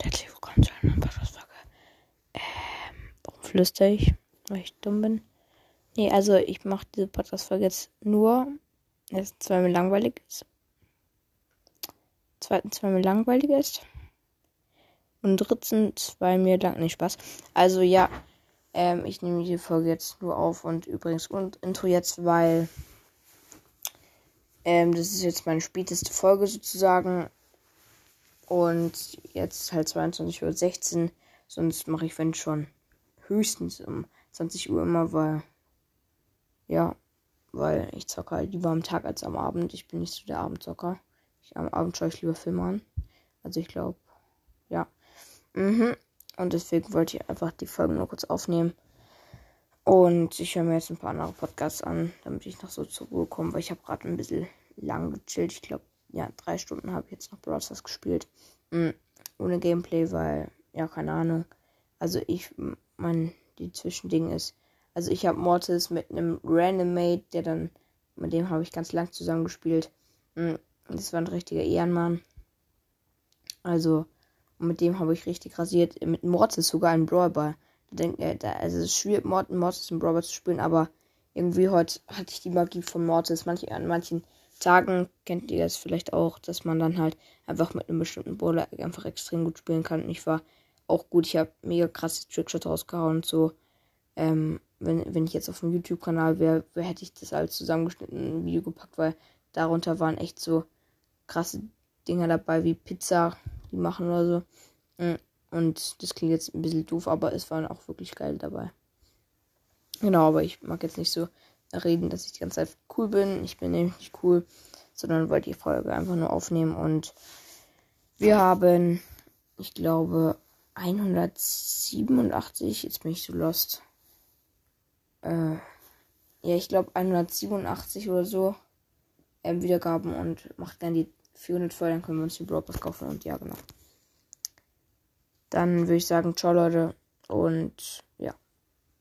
und herzlich willkommen zu einer Podcast-Folge. Ähm, warum flüstere ich? Weil ich dumm bin? Nee, also ich mache diese Podcast-Folge jetzt nur, erstens, weil mir langweilig ist. Zweitens, weil mir langweilig ist. Und drittens, weil mir lang nicht Spaß. Also ja, ähm, ich nehme die Folge jetzt nur auf und übrigens und Intro jetzt, weil ähm, das ist jetzt meine späteste Folge sozusagen. Und jetzt halt 22.16 Uhr. Sonst mache ich, wenn schon, höchstens um 20 Uhr immer, weil. Ja, weil ich zocke halt lieber am Tag als am Abend. Ich bin nicht so der Abendzocker. Ich, am Abend schaue ich lieber Filme an. Also ich glaube, ja. Mhm. Und deswegen wollte ich einfach die Folgen nur kurz aufnehmen. Und ich höre mir jetzt ein paar andere Podcasts an, damit ich noch so zur Ruhe komme, weil ich habe gerade ein bisschen lang gechillt. Ich glaube, ja, drei Stunden habe ich jetzt noch Brawl Stars gespielt. Mhm. Ohne Gameplay, weil, ja, keine Ahnung. Also ich, mein, die Zwischending ist, also ich habe Mortis mit einem Random Mate, der dann, mit dem habe ich ganz lang zusammen gespielt. Mhm. Das war ein richtiger Ehrenmann. Also, mit dem habe ich richtig rasiert. Mit Mortis sogar ein Brawlball. Äh, also es ist schwierig, Mortis im Brawler zu spielen, aber irgendwie heute hatte ich die Magie von Mortis. Manche, an manchen Tagen kennt ihr das vielleicht auch, dass man dann halt einfach mit einem bestimmten Brawler einfach extrem gut spielen kann. Und ich war auch gut. Ich habe mega krasse Trickshot rausgehauen und so. Ähm, wenn, wenn ich jetzt auf dem YouTube-Kanal wäre, wär, hätte ich das alles zusammengeschnitten in ein Video gepackt, weil darunter waren echt so krasse Dinger dabei wie Pizza, die machen oder so. Mm, und das klingt jetzt ein bisschen doof, aber es waren auch wirklich geil dabei. Genau, aber ich mag jetzt nicht so reden, dass ich die ganze Zeit cool bin. Ich bin nämlich nicht cool, sondern wollte die Folge einfach nur aufnehmen und wir haben, ich glaube, 187, jetzt bin ich so lost. Äh, ja, ich glaube 187 oder so ähm, Wiedergaben und macht dann die 400 voll, dann können wir uns die Broadcast kaufen und ja, genau. Dann würde ich sagen, ciao Leute und